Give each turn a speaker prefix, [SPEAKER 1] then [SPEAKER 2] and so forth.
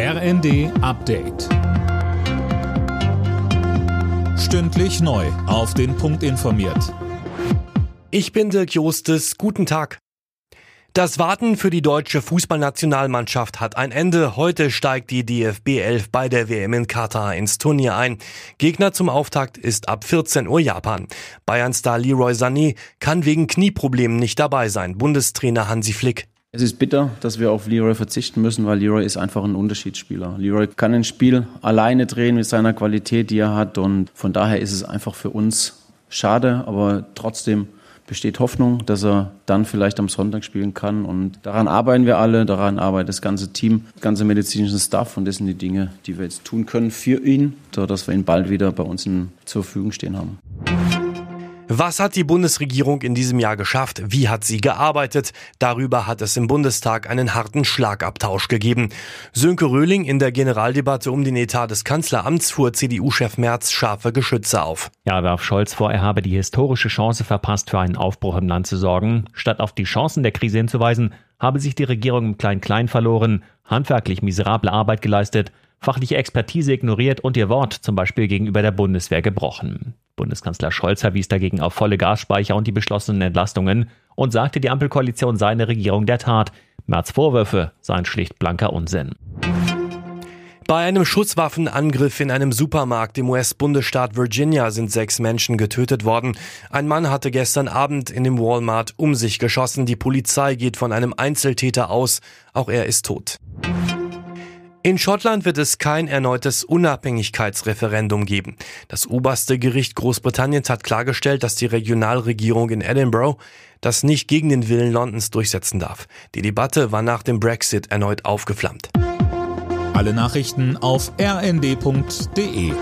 [SPEAKER 1] RND Update. Stündlich neu. Auf den Punkt informiert.
[SPEAKER 2] Ich bin Dirk Jostes. Guten Tag. Das Warten für die deutsche Fußballnationalmannschaft hat ein Ende. Heute steigt die DFB 11 bei der WM in Katar ins Turnier ein. Gegner zum Auftakt ist ab 14 Uhr Japan. Bayern-Star Leroy Sané kann wegen Knieproblemen nicht dabei sein. Bundestrainer Hansi Flick.
[SPEAKER 3] Es ist bitter, dass wir auf Leroy verzichten müssen, weil Leroy ist einfach ein Unterschiedsspieler. Leroy kann ein Spiel alleine drehen mit seiner Qualität, die er hat. Und von daher ist es einfach für uns schade, aber trotzdem besteht Hoffnung, dass er dann vielleicht am Sonntag spielen kann. Und daran arbeiten wir alle, daran arbeitet das ganze Team, das ganze medizinische Staff. Und das sind die Dinge, die wir jetzt tun können für ihn, sodass wir ihn bald wieder bei uns zur Verfügung stehen haben.
[SPEAKER 2] Was hat die Bundesregierung in diesem Jahr geschafft? Wie hat sie gearbeitet? Darüber hat es im Bundestag einen harten Schlagabtausch gegeben. Sönke Röhling in der Generaldebatte um den Etat des Kanzleramts fuhr CDU-Chef Merz scharfe Geschütze auf.
[SPEAKER 4] Ja, warf Scholz vor, er habe die historische Chance verpasst, für einen Aufbruch im Land zu sorgen. Statt auf die Chancen der Krise hinzuweisen, habe sich die Regierung im Klein-Klein verloren, handwerklich miserable Arbeit geleistet, fachliche Expertise ignoriert und ihr Wort zum Beispiel gegenüber der Bundeswehr gebrochen. Bundeskanzler Scholz verwies dagegen auf volle Gasspeicher und die beschlossenen Entlastungen und sagte, die Ampelkoalition sei eine Regierung der Tat. Merz Vorwürfe seien schlicht blanker Unsinn.
[SPEAKER 2] Bei einem Schusswaffenangriff in einem Supermarkt im US-Bundesstaat Virginia sind sechs Menschen getötet worden. Ein Mann hatte gestern Abend in dem Walmart um sich geschossen. Die Polizei geht von einem Einzeltäter aus. Auch er ist tot. In Schottland wird es kein erneutes Unabhängigkeitsreferendum geben. Das oberste Gericht Großbritanniens hat klargestellt, dass die Regionalregierung in Edinburgh das nicht gegen den Willen Londons durchsetzen darf. Die Debatte war nach dem Brexit erneut aufgeflammt.
[SPEAKER 1] Alle Nachrichten auf rnd.de